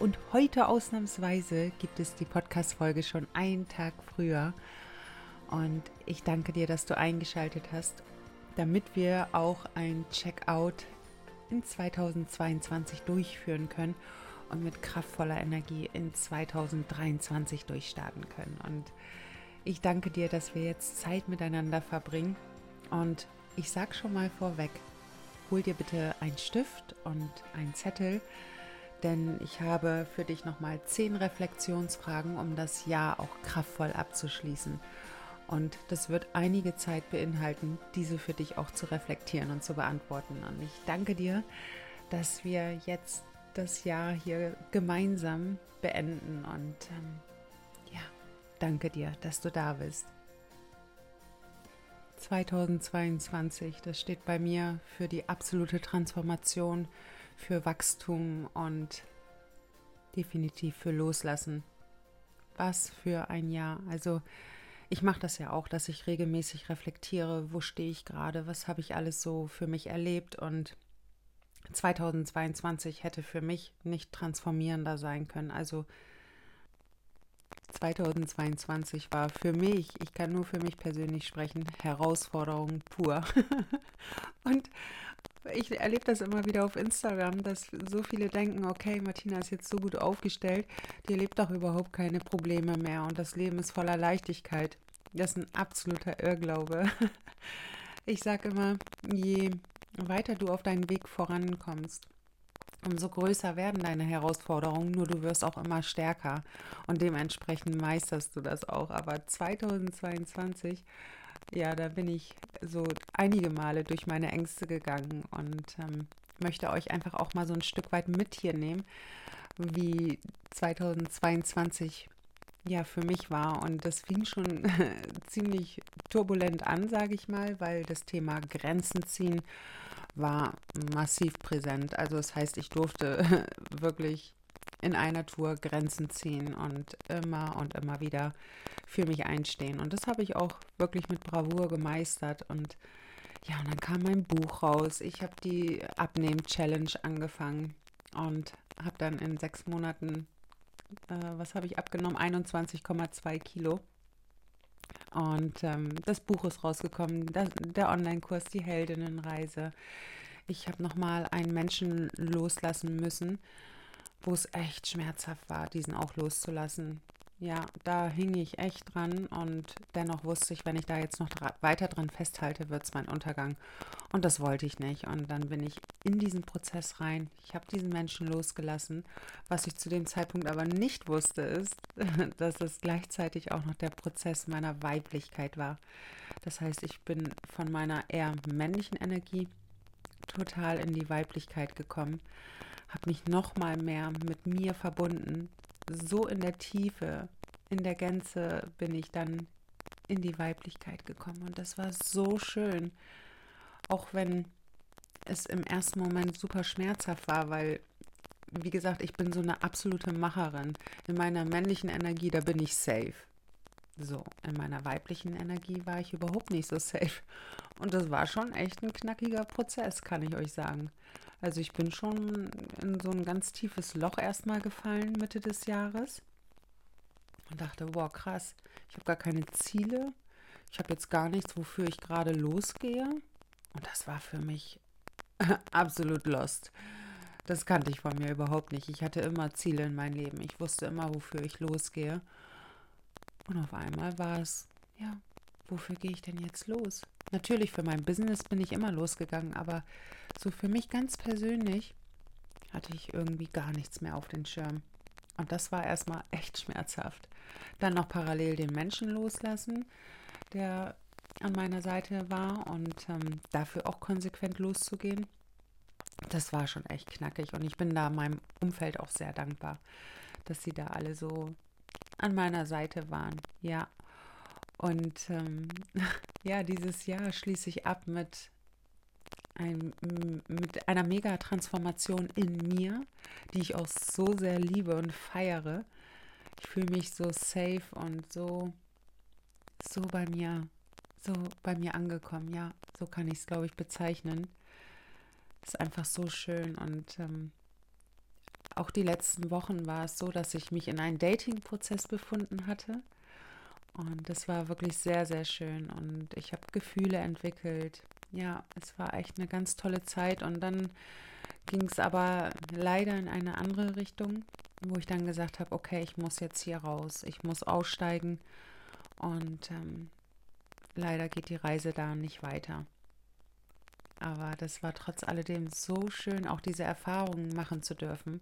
Und heute ausnahmsweise gibt es die Podcast-Folge schon einen Tag früher. Und ich danke dir, dass du eingeschaltet hast, damit wir auch ein Checkout in 2022 durchführen können und mit kraftvoller Energie in 2023 durchstarten können. Und ich danke dir, dass wir jetzt Zeit miteinander verbringen. Und ich sag schon mal vorweg, hol dir bitte einen Stift und einen Zettel denn ich habe für dich nochmal zehn Reflexionsfragen, um das Jahr auch kraftvoll abzuschließen. Und das wird einige Zeit beinhalten, diese für dich auch zu reflektieren und zu beantworten. Und ich danke dir, dass wir jetzt das Jahr hier gemeinsam beenden. Und ähm, ja, danke dir, dass du da bist. 2022, das steht bei mir für die absolute Transformation für Wachstum und definitiv für Loslassen. Was für ein Jahr. Also ich mache das ja auch, dass ich regelmäßig reflektiere, wo stehe ich gerade, was habe ich alles so für mich erlebt und 2022 hätte für mich nicht transformierender sein können. Also 2022 war für mich, ich kann nur für mich persönlich sprechen, Herausforderung pur. und ich erlebe das immer wieder auf Instagram, dass so viele denken, okay, Martina ist jetzt so gut aufgestellt, die erlebt doch überhaupt keine Probleme mehr und das Leben ist voller Leichtigkeit. Das ist ein absoluter Irrglaube. Ich sage immer, je weiter du auf deinen Weg vorankommst, umso größer werden deine Herausforderungen, nur du wirst auch immer stärker und dementsprechend meisterst du das auch. Aber 2022 ja, da bin ich so einige Male durch meine Ängste gegangen und ähm, möchte euch einfach auch mal so ein Stück weit mit hier nehmen, wie 2022 ja für mich war. Und das fing schon ziemlich turbulent an, sage ich mal, weil das Thema Grenzen ziehen war massiv präsent. Also das heißt, ich durfte wirklich in einer Tour Grenzen ziehen und immer und immer wieder für mich einstehen. Und das habe ich auch wirklich mit Bravour gemeistert. Und ja, und dann kam mein Buch raus. Ich habe die Abnehmen-Challenge angefangen und habe dann in sechs Monaten, äh, was habe ich abgenommen? 21,2 Kilo. Und ähm, das Buch ist rausgekommen, das, der Online-Kurs, die Heldinnenreise. Ich habe nochmal einen Menschen loslassen müssen, wo es echt schmerzhaft war, diesen auch loszulassen. Ja, da hing ich echt dran und dennoch wusste ich, wenn ich da jetzt noch dra weiter dran festhalte, wird es mein Untergang. Und das wollte ich nicht. Und dann bin ich in diesen Prozess rein. Ich habe diesen Menschen losgelassen. Was ich zu dem Zeitpunkt aber nicht wusste, ist, dass es gleichzeitig auch noch der Prozess meiner Weiblichkeit war. Das heißt, ich bin von meiner eher männlichen Energie total in die Weiblichkeit gekommen habe mich noch mal mehr mit mir verbunden. So in der Tiefe, in der Gänze bin ich dann in die Weiblichkeit gekommen und das war so schön. Auch wenn es im ersten Moment super schmerzhaft war, weil wie gesagt, ich bin so eine absolute Macherin. In meiner männlichen Energie, da bin ich safe. So, in meiner weiblichen Energie war ich überhaupt nicht so safe. Und das war schon echt ein knackiger Prozess, kann ich euch sagen. Also ich bin schon in so ein ganz tiefes Loch erstmal gefallen Mitte des Jahres und dachte, wow, krass, ich habe gar keine Ziele. Ich habe jetzt gar nichts, wofür ich gerade losgehe. Und das war für mich absolut lost. Das kannte ich von mir überhaupt nicht. Ich hatte immer Ziele in meinem Leben. Ich wusste immer, wofür ich losgehe. Und auf einmal war es, ja, wofür gehe ich denn jetzt los? Natürlich, für mein Business bin ich immer losgegangen, aber so für mich ganz persönlich hatte ich irgendwie gar nichts mehr auf den Schirm. Und das war erstmal echt schmerzhaft. Dann noch parallel den Menschen loslassen, der an meiner Seite war und ähm, dafür auch konsequent loszugehen. Das war schon echt knackig und ich bin da meinem Umfeld auch sehr dankbar, dass sie da alle so an meiner Seite waren. Ja. Und ähm, ja, dieses Jahr schließe ich ab mit, ein, mit einer Mega-Transformation in mir, die ich auch so sehr liebe und feiere. Ich fühle mich so safe und so, so bei mir, so bei mir angekommen. Ja, so kann ich es, glaube ich, bezeichnen. Ist einfach so schön und ähm, auch die letzten Wochen war es so, dass ich mich in einen Dating-Prozess befunden hatte. Und das war wirklich sehr, sehr schön. Und ich habe Gefühle entwickelt. Ja, es war echt eine ganz tolle Zeit. Und dann ging es aber leider in eine andere Richtung, wo ich dann gesagt habe, okay, ich muss jetzt hier raus. Ich muss aussteigen. Und ähm, leider geht die Reise da nicht weiter. Aber das war trotz alledem so schön, auch diese Erfahrungen machen zu dürfen,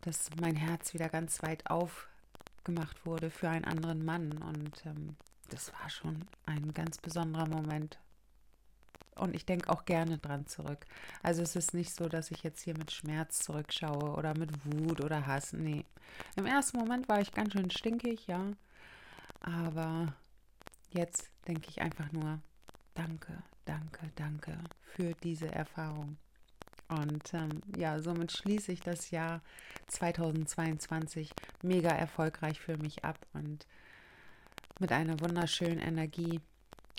dass mein Herz wieder ganz weit aufgemacht wurde für einen anderen Mann. Und ähm, das war schon ein ganz besonderer Moment. Und ich denke auch gerne dran zurück. Also es ist nicht so, dass ich jetzt hier mit Schmerz zurückschaue oder mit Wut oder Hass. Nee. Im ersten Moment war ich ganz schön stinkig, ja. Aber jetzt denke ich einfach nur, danke, danke, danke für diese Erfahrung. Und ähm, ja, somit schließe ich das Jahr 2022 mega erfolgreich für mich ab und mit einer wunderschönen Energie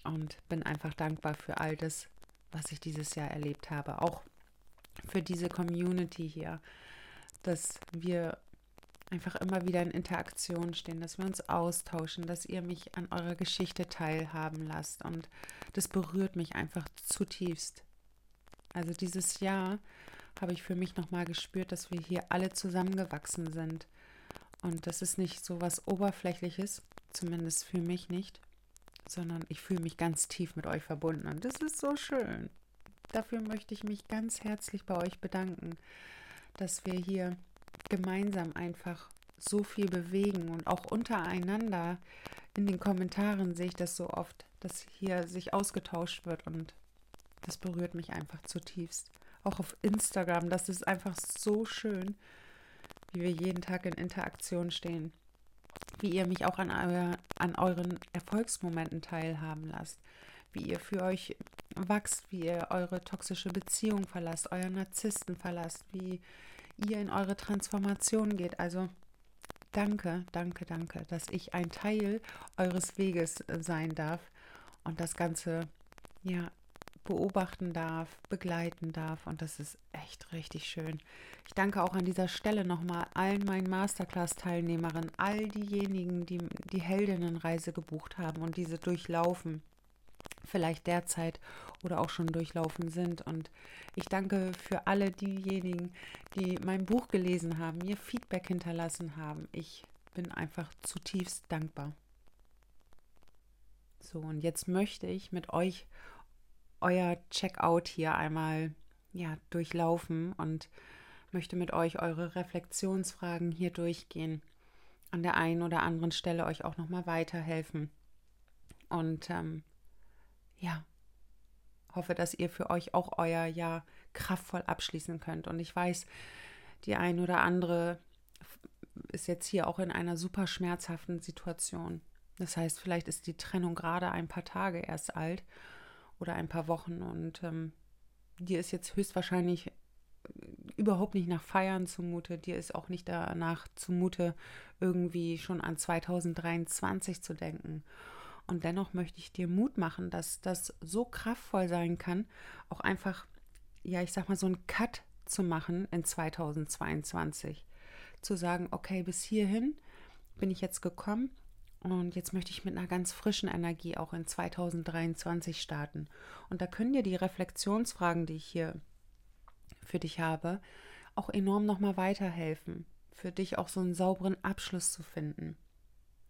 und bin einfach dankbar für all das, was ich dieses Jahr erlebt habe. Auch für diese Community hier, dass wir einfach immer wieder in Interaktion stehen, dass wir uns austauschen, dass ihr mich an eurer Geschichte teilhaben lasst. Und das berührt mich einfach zutiefst. Also dieses Jahr habe ich für mich nochmal gespürt, dass wir hier alle zusammengewachsen sind. Und das ist nicht so was Oberflächliches, zumindest für mich nicht, sondern ich fühle mich ganz tief mit euch verbunden. Und das ist so schön. Dafür möchte ich mich ganz herzlich bei euch bedanken, dass wir hier gemeinsam einfach so viel bewegen und auch untereinander. In den Kommentaren sehe ich das so oft, dass hier sich ausgetauscht wird und das berührt mich einfach zutiefst. Auch auf Instagram, das ist einfach so schön, wie wir jeden Tag in Interaktion stehen. Wie ihr mich auch an, euer, an euren Erfolgsmomenten teilhaben lasst. Wie ihr für euch wachst, wie ihr eure toxische Beziehung verlasst, euren Narzissten verlasst, wie ihr in eure Transformation geht. Also danke, danke, danke, dass ich ein Teil eures Weges sein darf und das Ganze ja beobachten darf, begleiten darf und das ist echt richtig schön. Ich danke auch an dieser Stelle nochmal allen meinen Masterclass-Teilnehmerinnen, all diejenigen, die die Heldinnenreise gebucht haben und diese durchlaufen vielleicht derzeit oder auch schon durchlaufen sind. Und ich danke für alle diejenigen, die mein Buch gelesen haben, mir Feedback hinterlassen haben. Ich bin einfach zutiefst dankbar. So, und jetzt möchte ich mit euch euer Checkout hier einmal ja, durchlaufen und möchte mit euch eure Reflexionsfragen hier durchgehen. An der einen oder anderen Stelle euch auch nochmal weiterhelfen. Und ähm, ja, hoffe, dass ihr für euch auch euer Jahr kraftvoll abschließen könnt. Und ich weiß, die ein oder andere ist jetzt hier auch in einer super schmerzhaften Situation. Das heißt, vielleicht ist die Trennung gerade ein paar Tage erst alt oder ein paar Wochen und ähm, dir ist jetzt höchstwahrscheinlich überhaupt nicht nach Feiern zumute, dir ist auch nicht danach zumute, irgendwie schon an 2023 zu denken. Und dennoch möchte ich dir Mut machen, dass das so kraftvoll sein kann, auch einfach, ja, ich sag mal, so einen Cut zu machen in 2022. Zu sagen, okay, bis hierhin bin ich jetzt gekommen und jetzt möchte ich mit einer ganz frischen Energie auch in 2023 starten. Und da können dir die Reflexionsfragen, die ich hier für dich habe, auch enorm nochmal weiterhelfen. Für dich auch so einen sauberen Abschluss zu finden.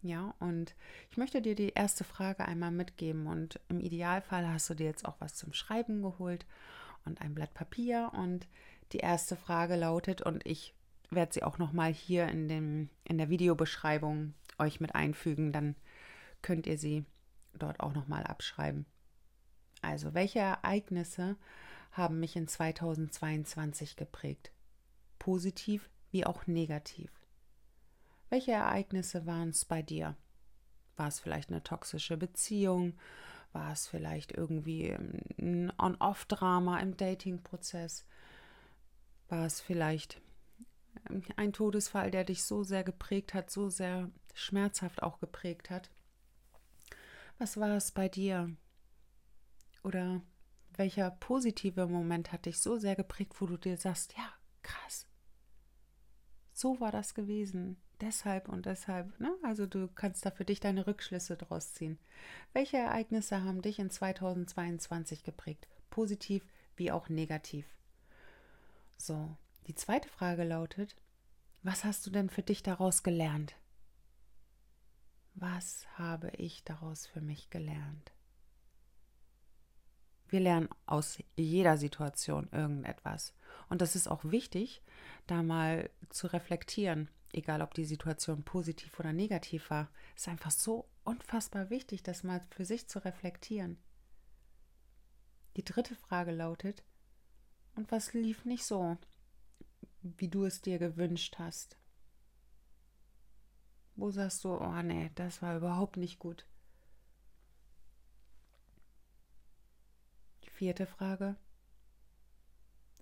Ja, und ich möchte dir die erste Frage einmal mitgeben und im Idealfall hast du dir jetzt auch was zum Schreiben geholt und ein Blatt Papier und die erste Frage lautet und ich werde sie auch noch mal hier in dem in der Videobeschreibung euch mit einfügen, dann könnt ihr sie dort auch noch mal abschreiben. Also, welche Ereignisse haben mich in 2022 geprägt? Positiv wie auch negativ. Welche Ereignisse waren es bei dir? War es vielleicht eine toxische Beziehung? War es vielleicht irgendwie ein On-Off-Drama im Dating-Prozess? War es vielleicht ein Todesfall, der dich so sehr geprägt hat, so sehr schmerzhaft auch geprägt hat? Was war es bei dir? Oder welcher positive Moment hat dich so sehr geprägt, wo du dir sagst, ja, krass, so war das gewesen, deshalb und deshalb. Ne? Also du kannst da für dich deine Rückschlüsse draus ziehen. Welche Ereignisse haben dich in 2022 geprägt, positiv wie auch negativ? So, die zweite Frage lautet, was hast du denn für dich daraus gelernt? Was habe ich daraus für mich gelernt? Wir lernen aus jeder Situation irgendetwas. Und das ist auch wichtig, da mal zu reflektieren, egal ob die Situation positiv oder negativ war. Es ist einfach so unfassbar wichtig, das mal für sich zu reflektieren. Die dritte Frage lautet, und was lief nicht so, wie du es dir gewünscht hast? Wo sagst du, oh nee, das war überhaupt nicht gut? Die vierte Frage,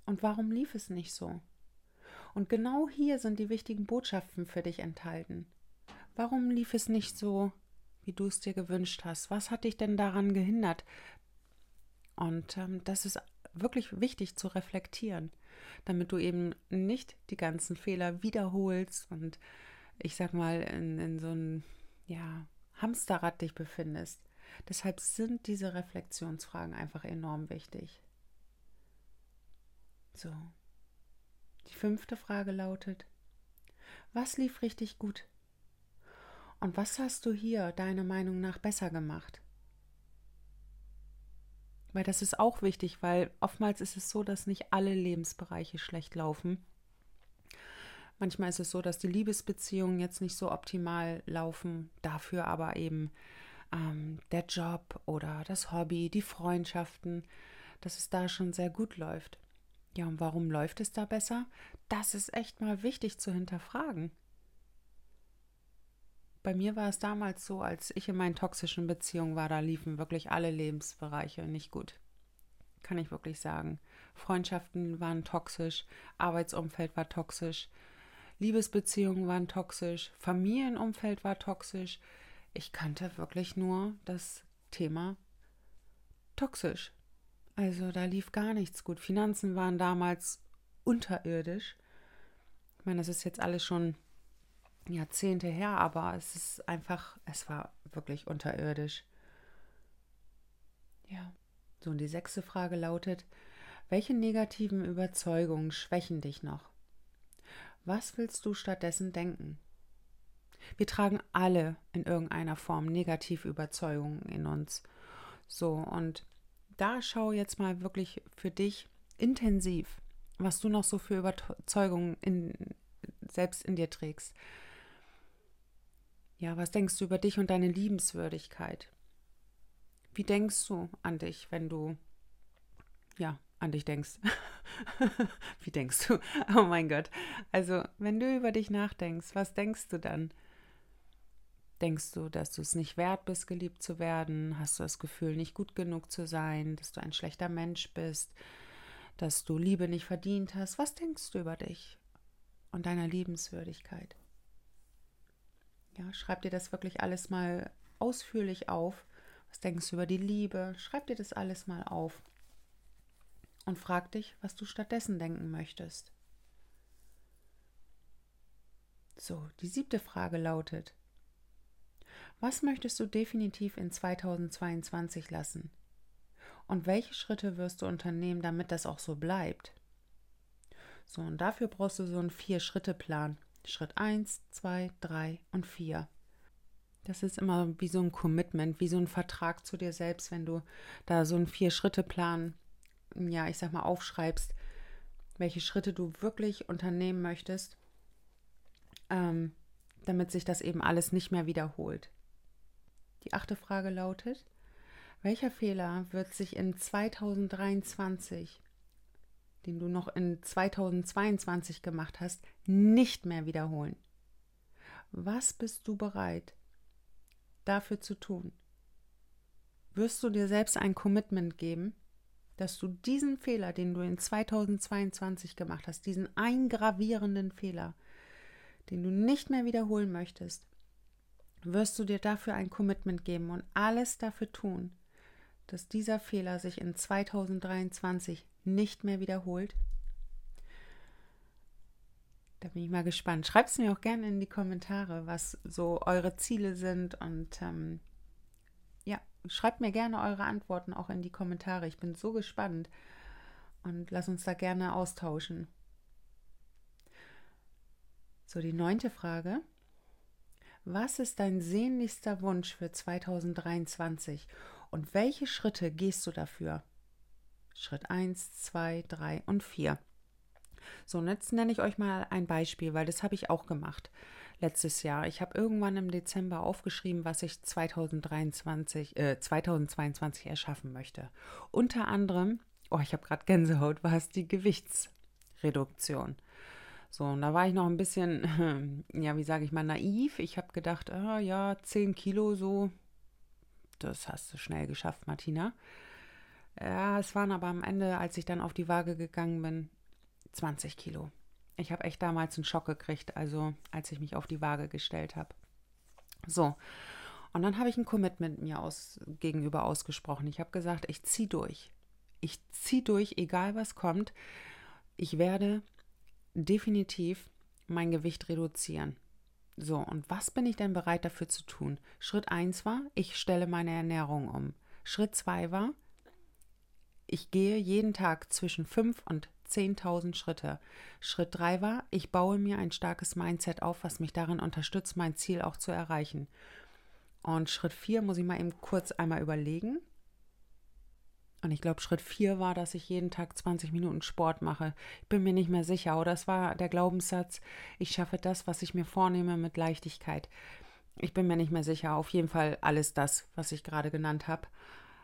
und warum lief es nicht so? Und genau hier sind die wichtigen Botschaften für dich enthalten. Warum lief es nicht so, wie du es dir gewünscht hast? Was hat dich denn daran gehindert? Und ähm, das ist wirklich wichtig zu reflektieren, damit du eben nicht die ganzen Fehler wiederholst und ich sag mal in, in so einem ja, Hamsterrad dich befindest. Deshalb sind diese Reflexionsfragen einfach enorm wichtig. So. Die fünfte Frage lautet, was lief richtig gut? Und was hast du hier deiner Meinung nach besser gemacht? Weil das ist auch wichtig, weil oftmals ist es so, dass nicht alle Lebensbereiche schlecht laufen. Manchmal ist es so, dass die Liebesbeziehungen jetzt nicht so optimal laufen, dafür aber eben ähm, der Job oder das Hobby, die Freundschaften, dass es da schon sehr gut läuft. Ja, und warum läuft es da besser? Das ist echt mal wichtig zu hinterfragen. Bei mir war es damals so, als ich in meinen toxischen Beziehungen war, da liefen wirklich alle Lebensbereiche nicht gut. Kann ich wirklich sagen. Freundschaften waren toxisch, Arbeitsumfeld war toxisch, Liebesbeziehungen waren toxisch, Familienumfeld war toxisch. Ich kannte wirklich nur das Thema toxisch. Also da lief gar nichts gut. Finanzen waren damals unterirdisch. Ich meine, das ist jetzt alles schon Jahrzehnte her, aber es ist einfach, es war wirklich unterirdisch. Ja. So, und die sechste Frage lautet, welche negativen Überzeugungen schwächen dich noch? Was willst du stattdessen denken? Wir tragen alle in irgendeiner Form negative Überzeugungen in uns. So, und da schau jetzt mal wirklich für dich intensiv, was du noch so für Überzeugungen in, selbst in dir trägst. Ja, was denkst du über dich und deine Liebenswürdigkeit? Wie denkst du an dich, wenn du ja, an dich denkst? Wie denkst du? Oh mein Gott. Also, wenn du über dich nachdenkst, was denkst du dann? Denkst du, dass du es nicht wert bist, geliebt zu werden? Hast du das Gefühl, nicht gut genug zu sein, dass du ein schlechter Mensch bist, dass du Liebe nicht verdient hast? Was denkst du über dich und deiner Liebenswürdigkeit? Ja, schreib dir das wirklich alles mal ausführlich auf. Was denkst du über die Liebe? Schreib dir das alles mal auf und frag dich, was du stattdessen denken möchtest. So, die siebte Frage lautet, was möchtest du definitiv in 2022 lassen? Und welche Schritte wirst du unternehmen, damit das auch so bleibt? So, und dafür brauchst du so einen Vier-Schritte-Plan. Schritt 1, 2, 3 und 4. Das ist immer wie so ein Commitment, wie so ein Vertrag zu dir selbst, wenn du da so einen Vier-Schritte-Plan, ja, ich sag mal, aufschreibst, welche Schritte du wirklich unternehmen möchtest, ähm, damit sich das eben alles nicht mehr wiederholt. Die achte Frage lautet, welcher Fehler wird sich in 2023, den du noch in 2022 gemacht hast, nicht mehr wiederholen? Was bist du bereit dafür zu tun? Wirst du dir selbst ein Commitment geben, dass du diesen Fehler, den du in 2022 gemacht hast, diesen eingravierenden Fehler, den du nicht mehr wiederholen möchtest, wirst du dir dafür ein Commitment geben und alles dafür tun, dass dieser Fehler sich in 2023 nicht mehr wiederholt? Da bin ich mal gespannt. Schreibt es mir auch gerne in die Kommentare, was so eure Ziele sind. Und ähm, ja, schreibt mir gerne eure Antworten auch in die Kommentare. Ich bin so gespannt. Und lass uns da gerne austauschen. So, die neunte Frage. Was ist dein sehnlichster Wunsch für 2023 und welche Schritte gehst du dafür? Schritt 1, 2, 3 und 4. So, und jetzt nenne ich euch mal ein Beispiel, weil das habe ich auch gemacht letztes Jahr. Ich habe irgendwann im Dezember aufgeschrieben, was ich 2023, äh, 2022 erschaffen möchte. Unter anderem, oh, ich habe gerade Gänsehaut, war es die Gewichtsreduktion. So, und da war ich noch ein bisschen, ja, wie sage ich mal, naiv. Ich habe gedacht, ah, ja, 10 Kilo so, das hast du schnell geschafft, Martina. Ja, es waren aber am Ende, als ich dann auf die Waage gegangen bin, 20 Kilo. Ich habe echt damals einen Schock gekriegt, also als ich mich auf die Waage gestellt habe. So, und dann habe ich ein Commitment mir aus, gegenüber ausgesprochen. Ich habe gesagt, ich ziehe durch. Ich ziehe durch, egal was kommt. Ich werde definitiv mein Gewicht reduzieren. So, und was bin ich denn bereit dafür zu tun? Schritt 1 war, ich stelle meine Ernährung um. Schritt 2 war, ich gehe jeden Tag zwischen 5 und 10.000 Schritte. Schritt 3 war, ich baue mir ein starkes Mindset auf, was mich darin unterstützt, mein Ziel auch zu erreichen. Und Schritt 4 muss ich mal eben kurz einmal überlegen. Und ich glaube, Schritt 4 war, dass ich jeden Tag 20 Minuten Sport mache. Ich bin mir nicht mehr sicher. Oder es war der Glaubenssatz, ich schaffe das, was ich mir vornehme, mit Leichtigkeit. Ich bin mir nicht mehr sicher. Auf jeden Fall alles das, was ich gerade genannt habe,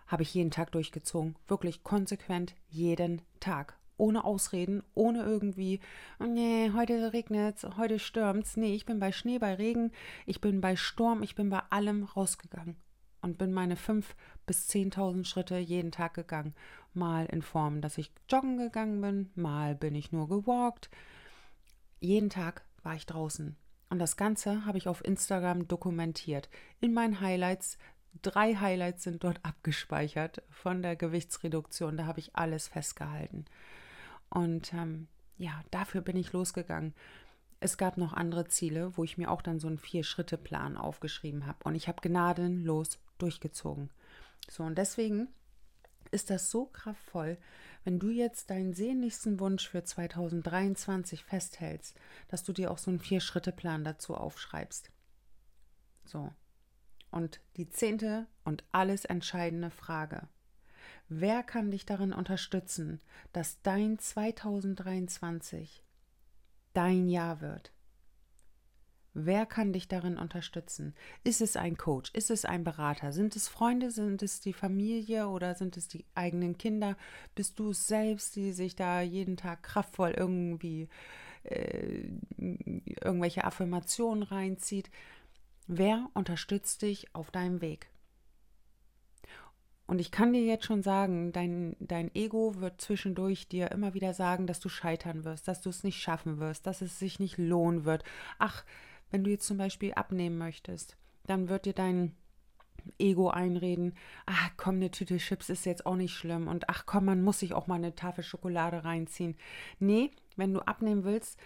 habe ich jeden Tag durchgezogen. Wirklich konsequent jeden Tag ohne Ausreden, ohne irgendwie, nee, heute regnet es, heute stürmt es. Nee, ich bin bei Schnee, bei Regen, ich bin bei Sturm, ich bin bei allem rausgegangen und bin meine fünf bis zehntausend Schritte jeden Tag gegangen. Mal in Form, dass ich joggen gegangen bin, mal bin ich nur gewalkt. Jeden Tag war ich draußen. Und das Ganze habe ich auf Instagram dokumentiert. In meinen Highlights drei Highlights sind dort abgespeichert von der Gewichtsreduktion. Da habe ich alles festgehalten. Und ähm, ja, dafür bin ich losgegangen. Es gab noch andere Ziele, wo ich mir auch dann so einen Vier-Schritte-Plan aufgeschrieben habe. Und ich habe gnadenlos durchgezogen. So, und deswegen ist das so kraftvoll, wenn du jetzt deinen sehnlichsten Wunsch für 2023 festhältst, dass du dir auch so einen Vier-Schritte-Plan dazu aufschreibst. So. Und die zehnte und alles entscheidende Frage. Wer kann dich darin unterstützen, dass dein 2023 dein Jahr wird? Wer kann dich darin unterstützen? Ist es ein Coach? Ist es ein Berater? Sind es Freunde? Sind es die Familie oder sind es die eigenen Kinder? Bist du es selbst, die sich da jeden Tag kraftvoll irgendwie äh, irgendwelche Affirmationen reinzieht? Wer unterstützt dich auf deinem Weg? Und ich kann dir jetzt schon sagen, dein, dein Ego wird zwischendurch dir immer wieder sagen, dass du scheitern wirst, dass du es nicht schaffen wirst, dass es sich nicht lohnen wird. Ach, wenn du jetzt zum Beispiel abnehmen möchtest, dann wird dir dein Ego einreden, ach komm, eine Tüte Chips ist jetzt auch nicht schlimm und ach komm, man muss sich auch mal eine Tafel Schokolade reinziehen. Nee, wenn du abnehmen willst,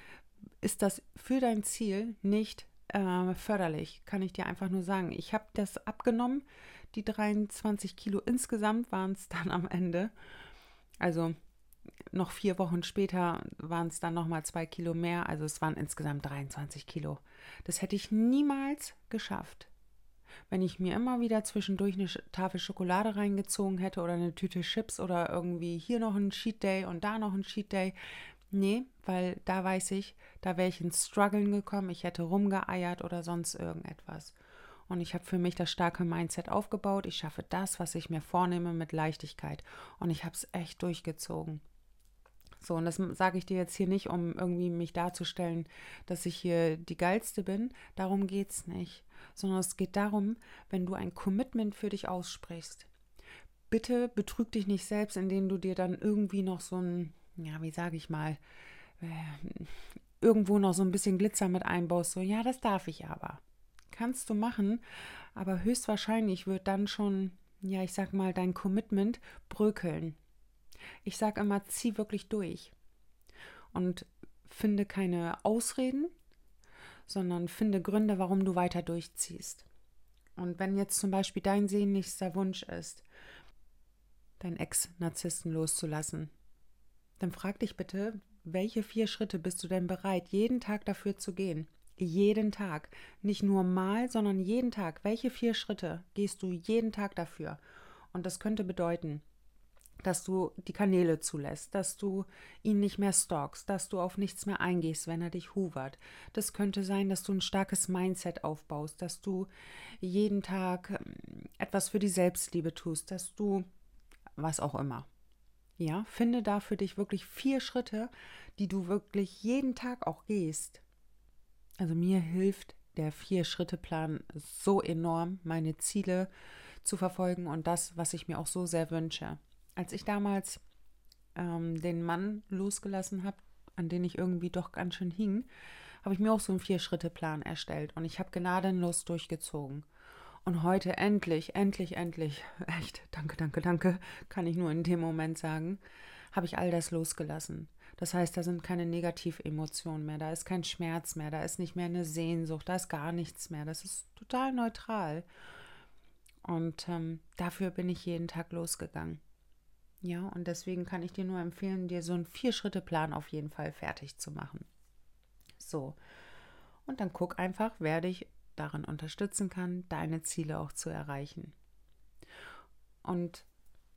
ist das für dein Ziel nicht äh, förderlich, kann ich dir einfach nur sagen. Ich habe das abgenommen, die 23 Kilo insgesamt waren es dann am Ende. Also noch vier Wochen später waren es dann nochmal zwei Kilo mehr. Also es waren insgesamt 23 Kilo. Das hätte ich niemals geschafft, wenn ich mir immer wieder zwischendurch eine Tafel Schokolade reingezogen hätte oder eine Tüte Chips oder irgendwie hier noch ein Cheat Day und da noch ein Cheat Day. Nee, weil da weiß ich, da wäre ich ins Struggeln gekommen, ich hätte rumgeeiert oder sonst irgendetwas. Und ich habe für mich das starke Mindset aufgebaut. Ich schaffe das, was ich mir vornehme, mit Leichtigkeit. Und ich habe es echt durchgezogen. So, und das sage ich dir jetzt hier nicht, um irgendwie mich darzustellen, dass ich hier die Geilste bin. Darum geht es nicht. Sondern es geht darum, wenn du ein Commitment für dich aussprichst. Bitte betrüg dich nicht selbst, indem du dir dann irgendwie noch so ein, ja, wie sage ich mal, äh, irgendwo noch so ein bisschen Glitzer mit einbaust. So, ja, das darf ich aber. Kannst du machen, aber höchstwahrscheinlich wird dann schon, ja, ich sag mal, dein Commitment brökeln. Ich sage immer, zieh wirklich durch. Und finde keine Ausreden, sondern finde Gründe, warum du weiter durchziehst. Und wenn jetzt zum Beispiel dein sehnlichster Wunsch ist, deinen Ex-Narzissten loszulassen, dann frag dich bitte, welche vier Schritte bist du denn bereit, jeden Tag dafür zu gehen? Jeden Tag. Nicht nur mal, sondern jeden Tag. Welche vier Schritte gehst du jeden Tag dafür? Und das könnte bedeuten, dass du die Kanäle zulässt, dass du ihn nicht mehr stalkst, dass du auf nichts mehr eingehst, wenn er dich huvert. Das könnte sein, dass du ein starkes Mindset aufbaust, dass du jeden Tag ähm, etwas für die Selbstliebe tust, dass du was auch immer. Ja, finde da für dich wirklich vier Schritte, die du wirklich jeden Tag auch gehst. Also mir hilft der Vier-Schritte-Plan so enorm, meine Ziele zu verfolgen und das, was ich mir auch so sehr wünsche als ich damals ähm, den Mann losgelassen habe, an den ich irgendwie doch ganz schön hing, habe ich mir auch so einen Vier-Schritte-Plan erstellt und ich habe gnadenlos durchgezogen. Und heute endlich, endlich, endlich, echt, danke, danke, danke, kann ich nur in dem Moment sagen, habe ich all das losgelassen. Das heißt, da sind keine Negativemotionen mehr, da ist kein Schmerz mehr, da ist nicht mehr eine Sehnsucht, da ist gar nichts mehr. Das ist total neutral. Und ähm, dafür bin ich jeden Tag losgegangen. Ja, und deswegen kann ich dir nur empfehlen, dir so einen Vier-Schritte-Plan auf jeden Fall fertig zu machen. So. Und dann guck einfach, wer dich darin unterstützen kann, deine Ziele auch zu erreichen. Und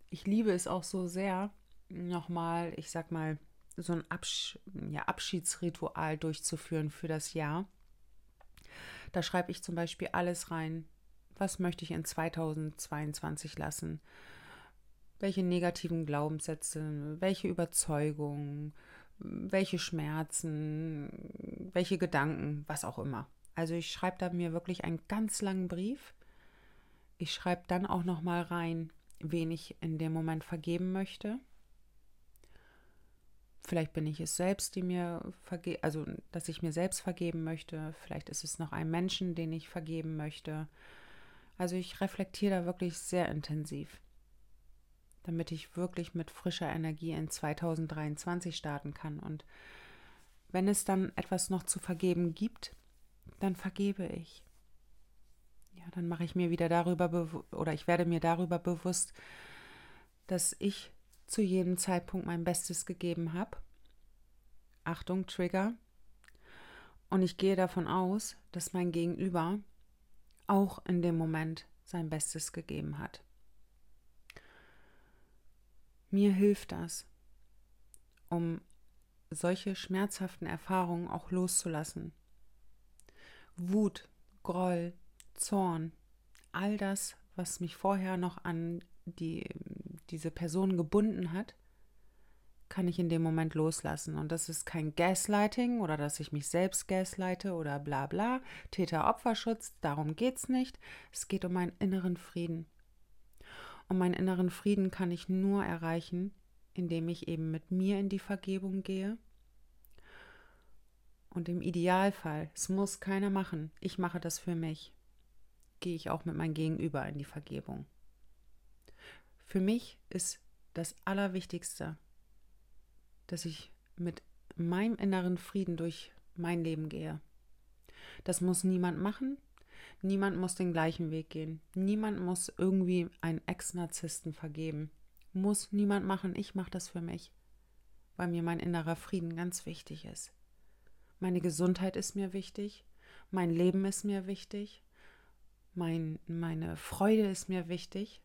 ich liebe es auch so sehr, nochmal, ich sag mal, so ein Absch ja, Abschiedsritual durchzuführen für das Jahr. Da schreibe ich zum Beispiel alles rein. Was möchte ich in 2022 lassen? Welche negativen Glaubenssätze, welche Überzeugungen, welche Schmerzen, welche Gedanken, was auch immer. Also ich schreibe da mir wirklich einen ganz langen Brief. Ich schreibe dann auch noch mal rein, wen ich in dem Moment vergeben möchte. Vielleicht bin ich es selbst, die mir verge also dass ich mir selbst vergeben möchte. Vielleicht ist es noch ein Menschen, den ich vergeben möchte. Also ich reflektiere da wirklich sehr intensiv damit ich wirklich mit frischer Energie in 2023 starten kann. Und wenn es dann etwas noch zu vergeben gibt, dann vergebe ich. Ja, dann mache ich mir wieder darüber oder ich werde mir darüber bewusst, dass ich zu jedem Zeitpunkt mein Bestes gegeben habe. Achtung, Trigger. Und ich gehe davon aus, dass mein Gegenüber auch in dem Moment sein Bestes gegeben hat. Mir hilft das, um solche schmerzhaften Erfahrungen auch loszulassen. Wut, Groll, Zorn, all das, was mich vorher noch an die, diese Person gebunden hat, kann ich in dem Moment loslassen. Und das ist kein Gaslighting oder dass ich mich selbst gasleite oder bla bla, Täter-Opferschutz, darum geht es nicht. Es geht um meinen inneren Frieden. Und meinen inneren Frieden kann ich nur erreichen, indem ich eben mit mir in die Vergebung gehe. Und im Idealfall, es muss keiner machen, ich mache das für mich, gehe ich auch mit meinem Gegenüber in die Vergebung. Für mich ist das Allerwichtigste, dass ich mit meinem inneren Frieden durch mein Leben gehe. Das muss niemand machen, Niemand muss den gleichen Weg gehen. Niemand muss irgendwie einen Ex-Narzissten vergeben. Muss niemand machen. Ich mache das für mich, weil mir mein innerer Frieden ganz wichtig ist. Meine Gesundheit ist mir wichtig. Mein Leben ist mir wichtig. Mein, meine Freude ist mir wichtig.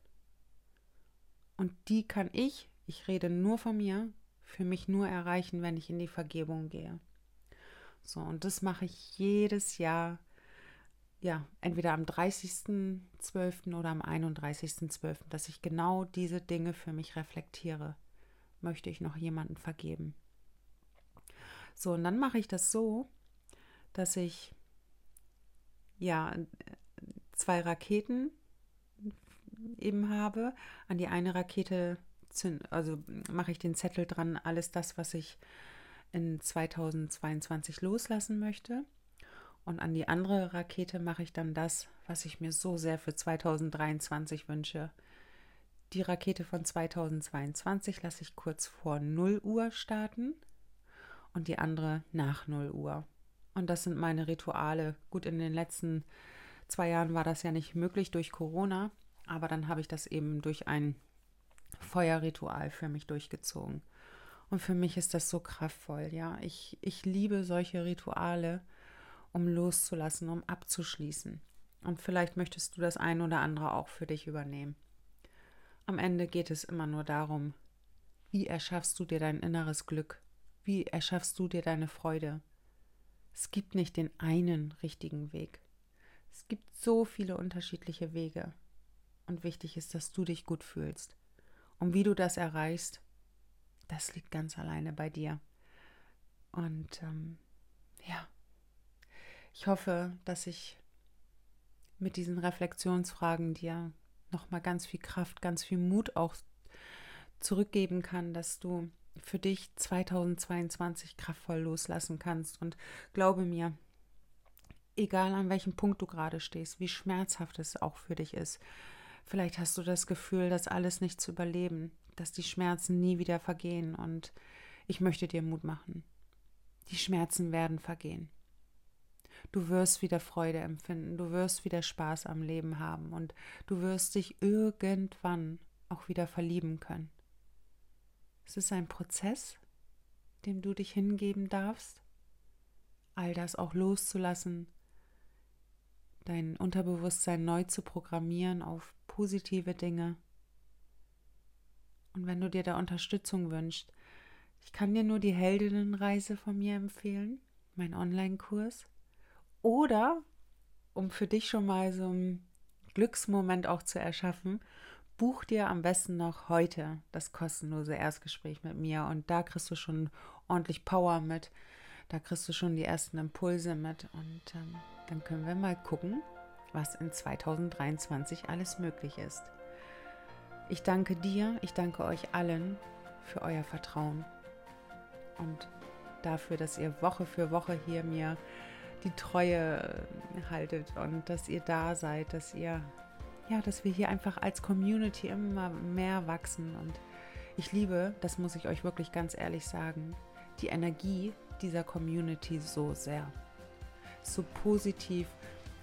Und die kann ich, ich rede nur von mir, für mich nur erreichen, wenn ich in die Vergebung gehe. So, und das mache ich jedes Jahr ja, entweder am 30.12. oder am 31.12., dass ich genau diese Dinge für mich reflektiere. Möchte ich noch jemanden vergeben? So, und dann mache ich das so, dass ich ja zwei Raketen eben habe. An die eine Rakete also mache ich den Zettel dran, alles das, was ich in 2022 loslassen möchte. Und an die andere Rakete mache ich dann das, was ich mir so sehr für 2023 wünsche. Die Rakete von 2022 lasse ich kurz vor 0 Uhr starten und die andere nach 0 Uhr. Und das sind meine Rituale. Gut, in den letzten zwei Jahren war das ja nicht möglich durch Corona, aber dann habe ich das eben durch ein Feuerritual für mich durchgezogen. Und für mich ist das so kraftvoll, ja. Ich, ich liebe solche Rituale, um loszulassen, um abzuschließen. Und vielleicht möchtest du das ein oder andere auch für dich übernehmen. Am Ende geht es immer nur darum, wie erschaffst du dir dein inneres Glück? Wie erschaffst du dir deine Freude? Es gibt nicht den einen richtigen Weg. Es gibt so viele unterschiedliche Wege. Und wichtig ist, dass du dich gut fühlst. Und wie du das erreichst, das liegt ganz alleine bei dir. Und ähm, ich hoffe, dass ich mit diesen Reflexionsfragen dir nochmal ganz viel Kraft, ganz viel Mut auch zurückgeben kann, dass du für dich 2022 kraftvoll loslassen kannst. Und glaube mir, egal an welchem Punkt du gerade stehst, wie schmerzhaft es auch für dich ist, vielleicht hast du das Gefühl, das alles nicht zu überleben, dass die Schmerzen nie wieder vergehen. Und ich möchte dir Mut machen. Die Schmerzen werden vergehen. Du wirst wieder Freude empfinden, du wirst wieder Spaß am Leben haben und du wirst dich irgendwann auch wieder verlieben können. Es ist ein Prozess, dem du dich hingeben darfst, all das auch loszulassen, dein Unterbewusstsein neu zu programmieren auf positive Dinge. Und wenn du dir da Unterstützung wünschst, ich kann dir nur die Heldinnenreise von mir empfehlen, mein Online-Kurs. Oder, um für dich schon mal so einen Glücksmoment auch zu erschaffen, buch dir am besten noch heute das kostenlose Erstgespräch mit mir und da kriegst du schon ordentlich Power mit. Da kriegst du schon die ersten Impulse mit und ähm, dann können wir mal gucken, was in 2023 alles möglich ist. Ich danke dir, ich danke euch allen für euer Vertrauen und dafür, dass ihr Woche für Woche hier mir die Treue äh, haltet und dass ihr da seid, dass ihr, ja, dass wir hier einfach als Community immer mehr wachsen. Und ich liebe, das muss ich euch wirklich ganz ehrlich sagen, die Energie dieser Community so sehr. So positiv,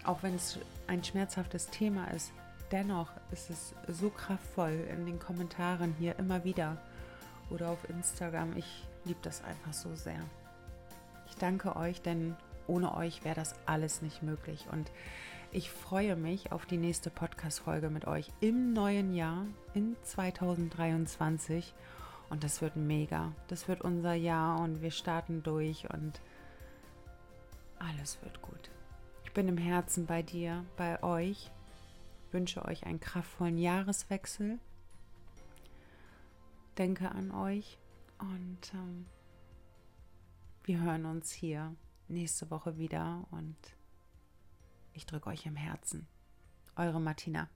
auch wenn es ein schmerzhaftes Thema ist, dennoch ist es so kraftvoll in den Kommentaren hier immer wieder oder auf Instagram. Ich liebe das einfach so sehr. Ich danke euch, denn ohne euch wäre das alles nicht möglich. Und ich freue mich auf die nächste Podcast-Folge mit euch im neuen Jahr, in 2023. Und das wird mega. Das wird unser Jahr und wir starten durch und alles wird gut. Ich bin im Herzen bei dir, bei euch. Wünsche euch einen kraftvollen Jahreswechsel. Denke an euch und ähm, wir hören uns hier nächste Woche wieder und ich drücke euch im Herzen. Eure Martina.